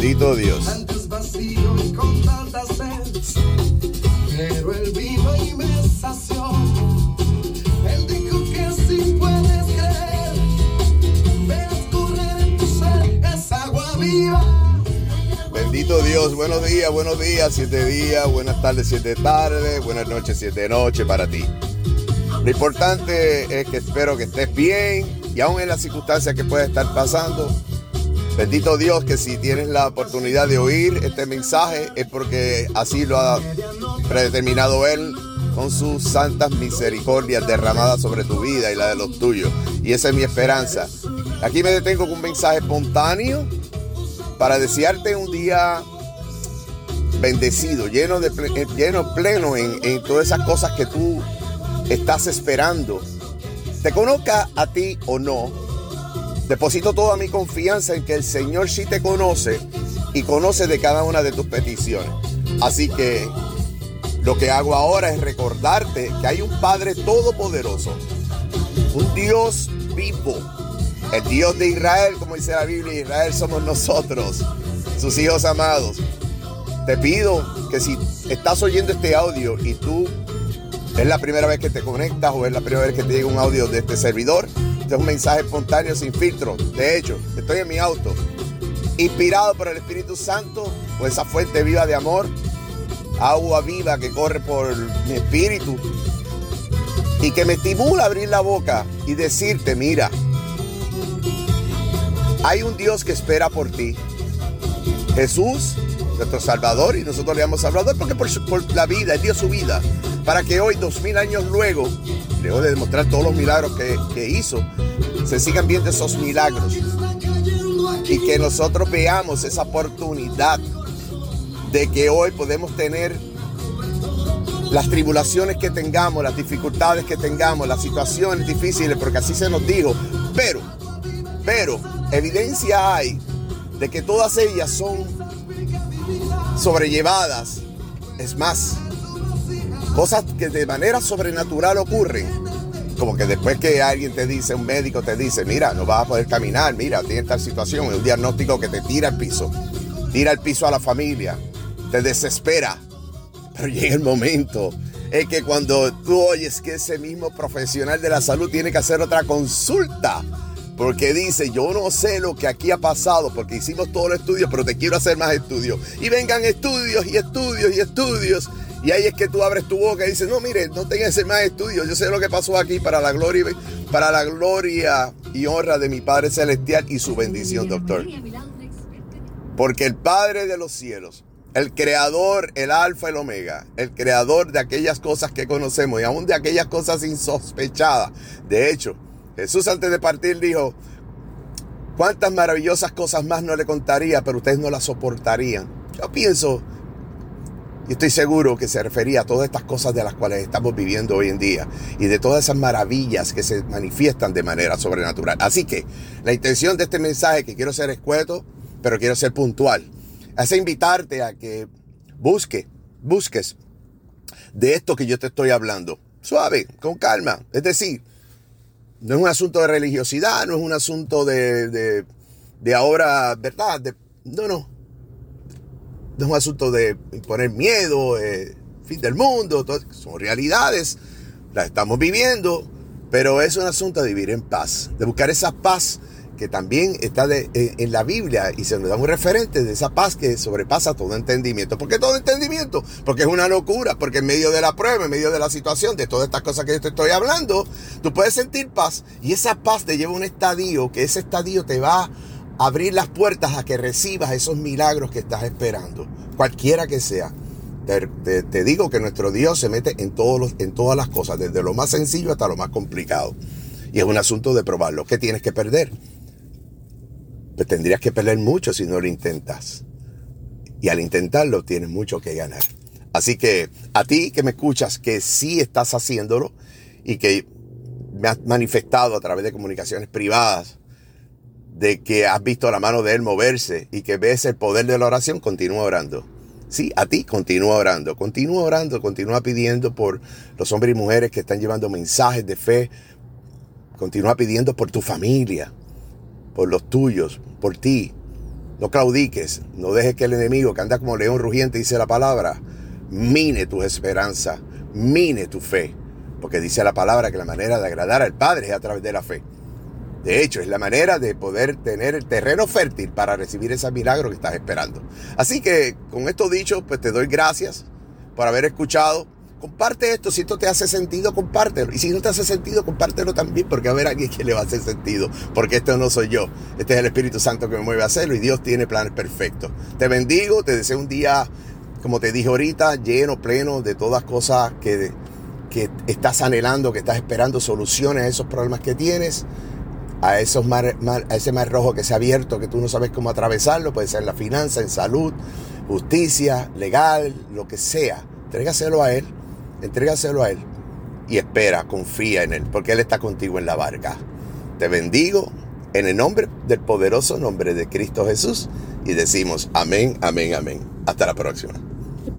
Bendito Dios. Antes vacío y con tanta sed, pero él vino y me sació. Él dijo que si puedes creer, veas correr en tu ser esa agua viva. Bendito Dios, buenos días, buenos días, siete días, buenas tardes, siete tardes, buenas noches, siete noches para ti. Lo importante es que espero que estés bien y aún en las circunstancias que puedes estar pasando. Bendito Dios que si tienes la oportunidad de oír este mensaje es porque así lo ha predeterminado Él con sus santas misericordias derramadas sobre tu vida y la de los tuyos. Y esa es mi esperanza. Aquí me detengo con un mensaje espontáneo para desearte un día bendecido, lleno de eh, lleno pleno en, en todas esas cosas que tú estás esperando. Te conozca a ti o no, deposito toda mi confianza en que el Señor sí te conoce y conoce de cada una de tus peticiones. Así que lo que hago ahora es recordarte que hay un Padre todopoderoso, un Dios vivo, el Dios de Israel, como dice la Biblia, Israel somos nosotros, sus hijos amados. Te pido que si estás oyendo este audio y tú es la primera vez que te conectas o es la primera vez que te llega un audio de este servidor, este es un mensaje espontáneo sin filtro. De hecho, estoy en mi auto, inspirado por el Espíritu Santo, por esa fuente viva de amor, agua viva que corre por mi espíritu y que me estimula a abrir la boca y decirte, mira, hay un Dios que espera por ti. Jesús, nuestro Salvador, y nosotros le llamamos Salvador porque por, la vida, Él dio su vida, para que hoy, dos mil años luego, luego de demostrar todos los milagros que, que hizo, se sigan viendo esos milagros y que nosotros veamos esa oportunidad de que hoy podemos tener las tribulaciones que tengamos, las dificultades que tengamos, las situaciones difíciles, porque así se nos dijo, pero, pero, evidencia hay de que todas ellas son sobrellevadas. Es más, cosas que de manera sobrenatural ocurren. Como que después que alguien te dice, un médico te dice, mira, no vas a poder caminar, mira, tienes tal situación, es un diagnóstico que te tira al piso, tira al piso a la familia, te desespera. Pero llega el momento en que cuando tú oyes que ese mismo profesional de la salud tiene que hacer otra consulta, porque dice, yo no sé lo que aquí ha pasado, porque hicimos todos los estudios, pero te quiero hacer más estudios. Y vengan estudios y estudios y estudios. Y ahí es que tú abres tu boca y dices, no, mire, no tengas hacer más estudios. Yo sé lo que pasó aquí para la gloria, para la gloria y honra de mi Padre Celestial y su bendición, doctor. Porque el Padre de los cielos, el creador, el alfa el omega, el creador de aquellas cosas que conocemos y aún de aquellas cosas insospechadas. De hecho, Jesús antes de partir dijo, cuántas maravillosas cosas más no le contaría, pero ustedes no las soportarían. Yo pienso, y estoy seguro que se refería a todas estas cosas de las cuales estamos viviendo hoy en día y de todas esas maravillas que se manifiestan de manera sobrenatural. Así que la intención de este mensaje, que quiero ser escueto, pero quiero ser puntual, es invitarte a que busque, busques de esto que yo te estoy hablando. Suave, con calma. Es decir, no es un asunto de religiosidad, no es un asunto de, de, de ahora, ¿verdad? No, no. No es un asunto de poner miedo, eh, fin del mundo, son realidades, las estamos viviendo, pero es un asunto de vivir en paz, de buscar esa paz que también está en, la Biblia y se nos da un referente de esa paz que sobrepasa todo entendimiento. ¿Por qué todo entendimiento? Porque es una locura, porque en medio de la prueba, en medio de la situación, de todas estas cosas que yo te estoy hablando, tú puedes sentir paz y esa paz te lleva a un estadio, que ese estadio te va a abrir las puertas a que recibas esos milagros que estás esperando, cualquiera que sea. Te, te- te digo que nuestro Dios se mete en, todos los, en todas las cosas, desde lo más sencillo hasta lo más complicado. Y es un asunto de probarlo. ¿Qué tienes que perder? Tendrías que perder mucho si no lo intentas. Y al intentarlo tienes mucho que ganar. Así que a ti que me escuchas, que sí estás haciéndolo y que me has manifestado a través de comunicaciones privadas de que has visto la mano de Él moverse y que ves el poder de la oración, continúa orando. Sí, a ti continúa orando, continúa orando, continúa pidiendo por los hombres y mujeres que están llevando mensajes de fe, continúa pidiendo por tu familia, por los tuyos, por ti. No claudiques, no dejes que el enemigo que anda como león rugiente, dice la palabra, mine tu esperanza, mine tu fe. Porque dice la palabra que la manera de agradar al Padre es a través de la fe. De hecho, es la manera de poder tener el terreno fértil para recibir ese milagro que estás esperando. Así que con esto dicho, pues te doy gracias por haber escuchado. Comparte esto, si esto te hace sentido, compártelo. Y si no te hace sentido, compártelo también, porque a ver a alguien que le va a hacer sentido. Porque esto no soy yo. Este es el Espíritu Santo que me mueve a hacerlo y Dios tiene planes perfectos. Te bendigo, te deseo un día, como te dije ahorita, lleno, pleno de todas cosas que, que estás anhelando, que estás esperando soluciones a esos problemas que tienes. A, esos mar, a ese mar rojo que se ha abierto, que tú no sabes cómo atravesarlo, puede ser en la finanza, en salud, justicia, legal, lo que sea. Entrégaselo a Él Entrégaselo a Él y espera, confía en Él, porque Él está contigo en la barca. Te bendigo en el nombre del poderoso nombre de Cristo Jesús y decimos amén, amén, amén. Hasta la próxima.